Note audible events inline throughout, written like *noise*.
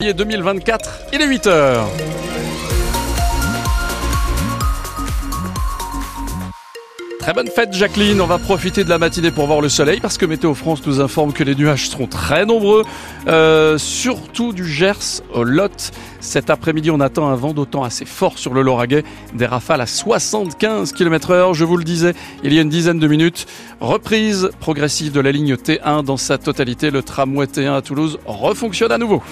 2024, il est 8h. Très bonne fête Jacqueline, on va profiter de la matinée pour voir le soleil parce que Météo France nous informe que les nuages seront très nombreux, euh, surtout du Gers au Lot. Cet après-midi on attend un vent d'autant assez fort sur le Lauragais, des rafales à 75 km heure, je vous le disais il y a une dizaine de minutes. Reprise progressive de la ligne T1 dans sa totalité, le tramway T1 à Toulouse refonctionne à nouveau.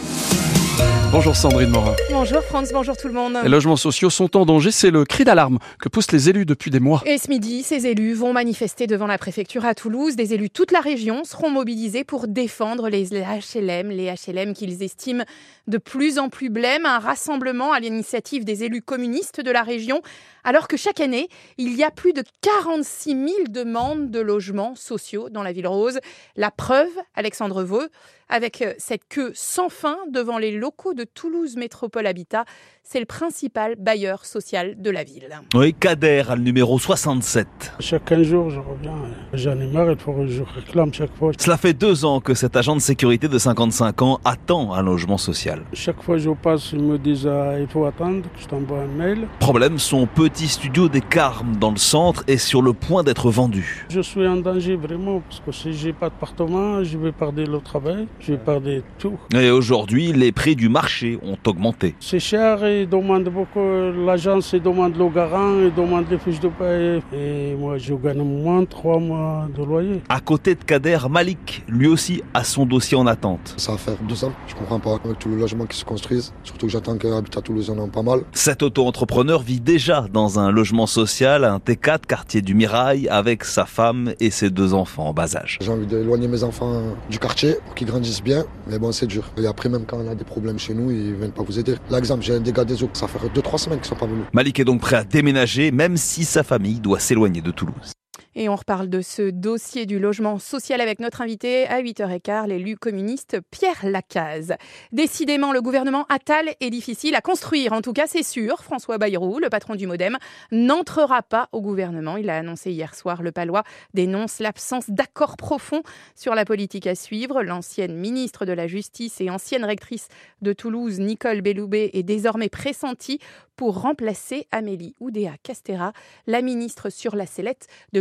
Bonjour Sandrine Morin. Bonjour France, bonjour tout le monde. Les logements sociaux sont en danger, c'est le cri d'alarme que poussent les élus depuis des mois. Et ce midi, ces élus vont manifester devant la préfecture à Toulouse. Des élus de toute la région seront mobilisés pour défendre les HLM, les HLM qu'ils estiment de plus en plus blêmes. Un rassemblement à l'initiative des élus communistes de la région, alors que chaque année, il y a plus de 46 000 demandes de logements sociaux dans la ville rose. La preuve, Alexandre Vaux, avec cette queue sans fin devant les locaux de Toulouse Métropole Habitat. C'est le principal bailleur social de la ville. Oui, Kader a le numéro 67. Chaque 15 jours, je reviens. J'en ai marre, il faut que je réclame chaque fois. Cela fait deux ans que cet agent de sécurité de 55 ans attend un logement social. Chaque fois que je passe, ils me disent ah, il faut attendre, je t'envoie un mail. Problème, son petit studio des Carmes dans le centre est sur le point d'être vendu. Je suis en danger vraiment, parce que si j'ai pas d'appartement, je vais perdre le travail, je vais perdre tout. Et aujourd'hui, les prix du marché ont augmenté. C'est cher et ils demandent beaucoup, l'agence demande le garant, ils demandent les fiches de paie. Et moi, je gagne moins de 3 mois de loyer. À côté de Kader, Malik, lui aussi, a son dossier en attente. Ça va faire deux ans, je comprends pas, avec tous les logements qui se construisent, surtout que j'attends qu'un habitat Toulouse en a pas mal. Cet auto-entrepreneur vit déjà dans un logement social, un T4, quartier du Mirail, avec sa femme et ses deux enfants en bas âge. J'ai envie d'éloigner mes enfants du quartier pour qu'ils grandissent bien, mais bon, c'est dur. Et après, même quand on a des problèmes chez nous, ils viennent pas vous aider. L'exemple, j'ai un dégât des eaux, ça fait 2-3 semaines qu'ils sont pas venus. Malik est donc prêt à déménager, même si sa famille doit s'éloigner de Toulouse. Et on reparle de ce dossier du logement social avec notre invité à 8h15, l'élu communiste Pierre Lacaze. Décidément, le gouvernement Attal est difficile à construire. En tout cas, c'est sûr. François Bayrou, le patron du Modem, n'entrera pas au gouvernement. Il a annoncé hier soir. Le Palois dénonce l'absence d'accord profond sur la politique à suivre. L'ancienne ministre de la Justice et ancienne rectrice de Toulouse, Nicole Belloubet, est désormais pressentie pour remplacer Amélie Oudéa Castera, la ministre sur la sellette de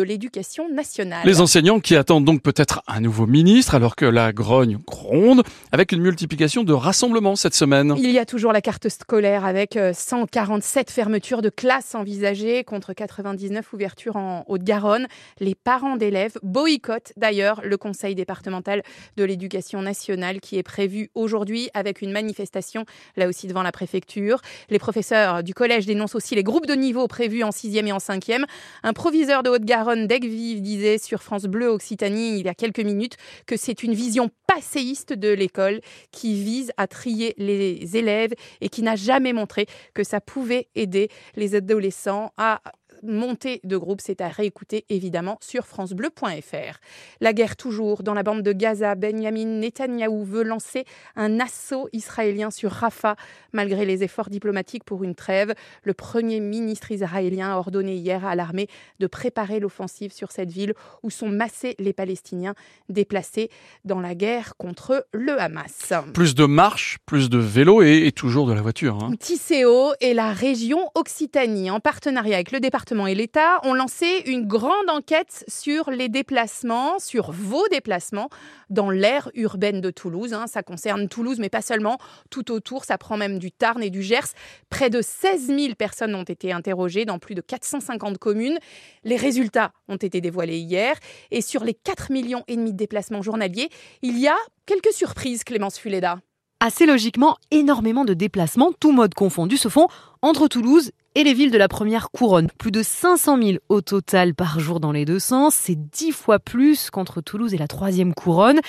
l'éducation nationale. Les enseignants qui attendent donc peut-être un nouveau ministre alors que la grogne gronde avec une multiplication de rassemblements cette semaine. Il y a toujours la carte scolaire avec 147 fermetures de classes envisagées contre 99 ouvertures en Haute-Garonne. Les parents d'élèves boycottent d'ailleurs le conseil départemental de l'éducation nationale qui est prévu aujourd'hui avec une manifestation là aussi devant la préfecture. Les professeurs du collège dénoncent aussi les groupes de niveau prévus en 6e et en 5e. Un proviseur de Haute-Garonne d'Aigues-Vives disait sur France Bleu Occitanie il y a quelques minutes que c'est une vision passéiste de l'école qui vise à trier les élèves et qui n'a jamais montré que ça pouvait aider les adolescents à montée de groupe, c'est à réécouter évidemment sur francebleu.fr. La guerre toujours dans la bande de Gaza, Benjamin Netanyahou veut lancer un assaut israélien sur Rafah malgré les efforts diplomatiques pour une trêve. Le premier ministre israélien a ordonné hier à l'armée de préparer l'offensive sur cette ville où sont massés les Palestiniens déplacés dans la guerre contre le Hamas. Plus de marches, plus de vélos et, toujours de la voiture. Hein. Tisséo et la région Occitanie, en partenariat avec le département et l'État ont lancé une grande enquête sur les déplacements, sur vos déplacements dans l'aire urbaine de Toulouse. Hein. Ça concerne Toulouse, mais pas seulement. Tout autour, ça prend même du Tarn et du Gers. Près de 16 000 personnes ont été interrogées dans plus de 450 communes. Les résultats ont été dévoilés hier. Et sur les 4 millions et demi de déplacements journaliers, il y a quelques surprises, Clémence Fuleda. Assez logiquement, énormément de déplacements, tout mode confondu, se font entre Toulouse et les villes de la première couronne. Plus de 500 000 au total par jour dans les deux sens. C'est dix fois plus qu'entre Toulouse et la troisième couronne.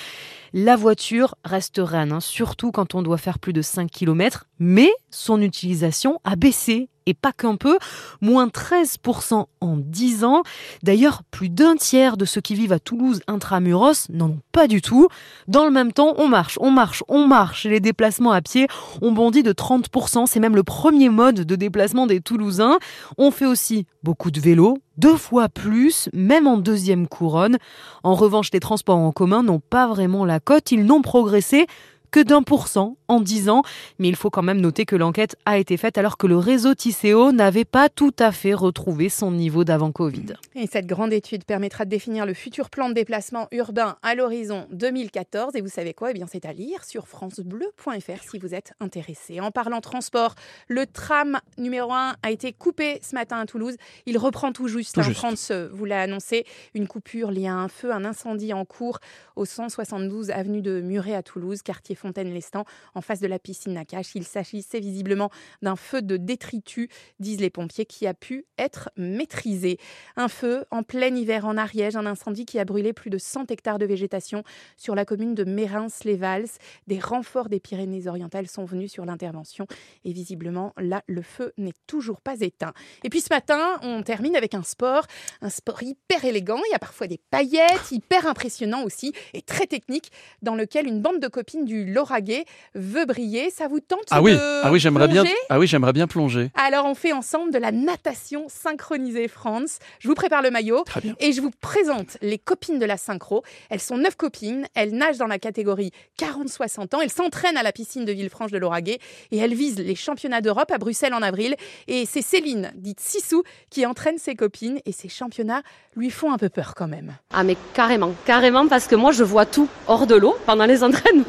La voiture reste reine, hein, surtout quand on doit faire plus de 5 km, mais son utilisation a baissé et pas qu'un peu, moins 13% en 10 ans. D'ailleurs, plus d'un tiers de ceux qui vivent à Toulouse intramuros n'en ont pas du tout. Dans le même temps, on marche, on marche, on marche. Les déplacements à pied ont bondi de 30%. C'est même le premier mode de déplacement des Toulousains. On fait aussi beaucoup de vélo, deux fois plus, même en deuxième couronne. En revanche, les transports en commun n'ont pas vraiment la cote. Ils n'ont progressé que d'un pour cent en 10 ans. Mais il faut quand même noter que l'enquête a été faite alors que le réseau Tisséo n'avait pas tout à fait retrouvé son niveau d'avant Covid. Et cette grande étude permettra de définir le futur plan de déplacement urbain à l'horizon 2014. Et vous savez quoi? Eh bien, c'est à lire sur francebleu.fr si vous êtes intéressé. En parlant transport, le tram numéro 1 a été coupé ce matin à Toulouse. Il reprend tout juste. Tout hein, juste. France vous l'a annoncé. Une coupure liée à un feu, un incendie en cours au 172 avenue de Muret à Toulouse, quartier Fontaine-Lestan, en face de la piscine Nakache. Il s'agissait visiblement d'un feu de détritus, disent les pompiers, qui a pu être maîtrisé. Un feu en plein hiver en Ariège, un incendie qui a brûlé plus de 100 hectares de végétation sur la commune de Mérins-les-Vals. Des renforts des Pyrénées-Orientales sont venus sur l'intervention et visiblement là le feu n'est toujours pas éteint. Et puis ce matin, on termine avec un sport, un sport hyper élégant, il y a parfois des paillettes, hyper impressionnant aussi et très technique dans lequel une bande de copines du Lauragais veut briller. Ça vous tente Ah oui, de ah oui, j'aimerais bien. plonger Ah oui, j'aimerais bien plonger. alors on fait ensemble de la natation synchronisée France. Je vous prépare le maillot Très bien. et je vous présente les copines de la synchro. Elles sont neuf copines, elles nagent dans la catégorie 40-60 ans, elles s'entraînent à la piscine de Villefranche de Lauragais et elles visent les championnats d'Europe à Bruxelles en avril. Et c'est Céline, dite Sissou, qui entraîne ses copines et ces championnats lui font un peu peur quand même. Ah mais carrément, carrément parce que moi je vois tout hors de l'eau pendant les *laughs* entraînements.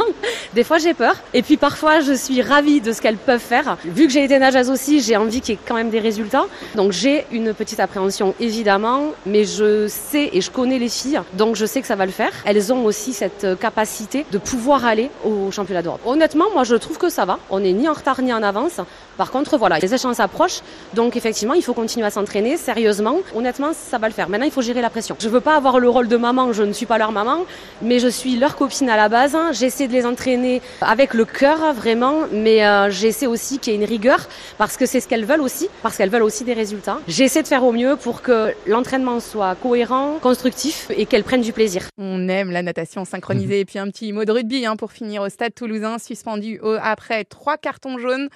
Des fois j'ai peur et puis parfois je suis ravie de ce qu'elles peuvent faire. Vu que j'ai été nageuse aussi, j'ai envie qu'il y ait quand même des résultats. Donc j'ai une petite appréhension évidemment, mais je sais et je connais les filles, donc je sais que ça va le faire. Elles ont aussi cette euh, capacité de pouvoir aller au championnat d'Europe. Honnêtement, moi je trouve que ça va. On n'est ni en retard ni en avance. Par contre, voilà, les échéances approchent, donc effectivement, il faut continuer à s'entraîner sérieusement. Honnêtement, ça va le faire. Maintenant, il faut gérer la pression. Je veux pas avoir le rôle de maman, je ne suis pas leur maman, mais je suis leur copine à la base. J'essaie de les entraîner avec le cœur, vraiment, mais euh, j'essaie aussi qu'il y ait une rigueur, parce que c'est ce qu'elles veulent aussi, parce qu'elles veulent aussi des résultats. J'essaie de faire au mieux pour que l'entraînement soit cohérent, constructif et qu'elles prennent du plaisir. On aime la natation synchronisée. Et puis un petit mot de rugby hein, pour finir au stade toulousain, suspendu au- après trois cartons jaunes.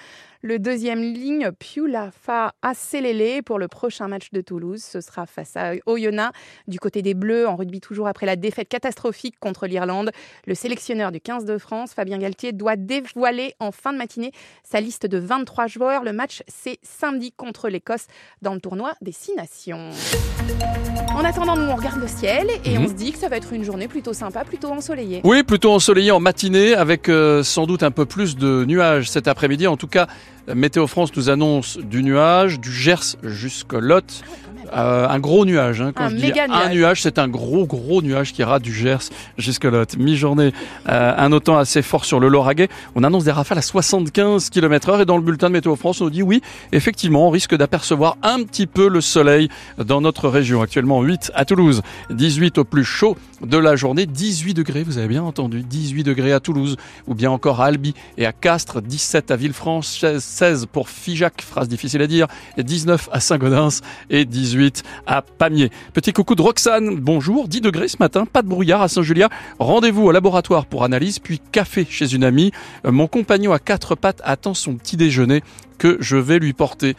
Le deuxième ligne, Piulafa Acelele pour le prochain match de Toulouse. Ce sera face à Oyonnax. Du côté des Bleus, en rugby toujours après la défaite catastrophique contre l'Irlande, le sélectionneur du 15 de France, Fabien Galtier, doit dévoiler en fin de matinée sa liste de 23 joueurs. Le match, c'est samedi contre l'Écosse dans le tournoi des Six Nations. En attendant, nous, on regarde le ciel et Mhm. on se dit que ça va être une journée plutôt sympa, plutôt ensoleillée. Oui, plutôt ensoleillé en matinée avec euh, sans doute un peu plus de nuages cet après-midi. En tout cas, Météo France nous annonce du nuage, du Gers jusqu'au Lot. Euh, un gros nuage. hein. Quand Un je dis méga un nuage. nuage, c'est un gros gros nuage qui ira du Gers jusqu'au Lot. Mi-journée, euh, un autant assez fort sur le Lauragais. On annonce des rafales à 75 km/h et dans le bulletin de Météo France, on nous dit oui, effectivement, on risque d'apercevoir un petit peu le soleil dans notre région. Actuellement 8 à Toulouse, 18 au plus chaud de la journée, 18 degrés, vous avez bien entendu, 18 degrés à Toulouse ou bien encore à Albi et à Castres, 17 à Villefranche, 16 pour Figeac, phrase difficile à dire, et 19 à Saint-Gaudens et 18 à Pamiers. Petit coucou de Roxane, bonjour, 10 degrés ce matin, pas de brouillard à Saint-Julia, rendez-vous au laboratoire pour analyse, puis café chez une amie. Euh, Mon compagnon à quatre pattes attend son petit déjeuner que je vais lui porter.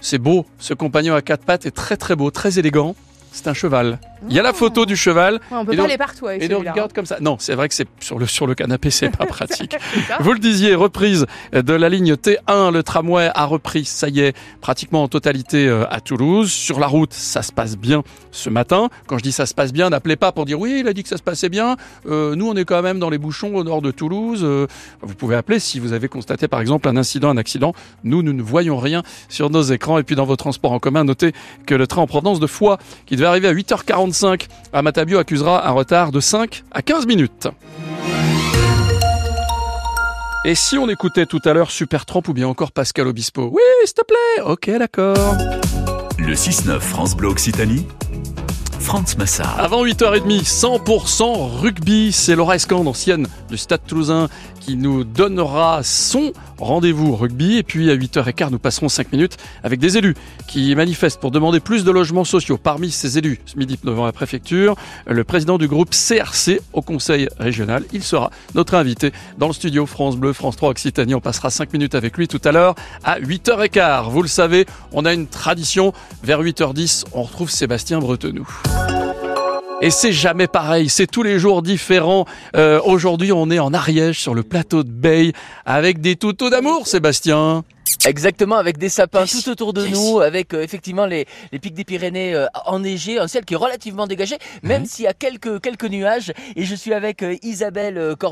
C'est beau, ce compagnon à quatre pattes est très très beau, très élégant. C'est un cheval. Il y a la ah. photo du cheval. Ouais, on peut et pas aller partout avec Et donc, regarde hein. comme ça. Non, c'est vrai que c'est sur le, sur le canapé, c'est pas *laughs* pratique. Vous le disiez, reprise de la ligne T1. Le tramway a repris, ça y est, pratiquement en totalité euh, à Toulouse. Sur la route, ça se passe bien ce matin. Quand je dis ça se passe bien, n'appelez pas pour dire oui, il a dit que ça se passait bien. Euh, nous, on est quand même dans les bouchons au nord de Toulouse. Euh, vous pouvez appeler si vous avez constaté, par exemple, un incident, un accident. Nous, nous ne voyons rien sur nos écrans. Et puis, dans vos transports en commun, notez que le train en provenance de Foix, qui devait arriver à 8h40 Amatabio accusera un retard de 5 à 15 minutes. Et si on écoutait tout à l'heure Supertramp ou bien encore Pascal Obispo? Oui, s'il te plaît Ok, d'accord. Le 6-9 France Bleu Occitanie France Massard. Avant 8h30, 100% rugby, c'est Laura Escande, ancienne du Stade Toulousain qui nous donnera son rendez-vous rugby. Et puis à 8h15, nous passerons 5 minutes avec des élus qui manifestent pour demander plus de logements sociaux. Parmi ces élus, ce midi devant la préfecture, le président du groupe CRC au conseil régional. Il sera notre invité dans le studio France Bleu, France 3 Occitanie. On passera 5 minutes avec lui tout à l'heure à 8h15. Vous le savez, on a une tradition. Vers 8h10, on retrouve Sébastien Bretenoux. Et c'est jamais pareil, c'est tous les jours différent. Euh, Aujourd'hui, on est en Ariège, sur le plateau de Bay, avec des toutos d'amour, Sébastien. Exactement, avec des sapins tout autour de nous, avec euh, effectivement les, les pics des Pyrénées euh, enneigés, un ciel qui est relativement dégagé, même s'il y a quelques, quelques nuages. Et je suis avec euh, Isabelle Cor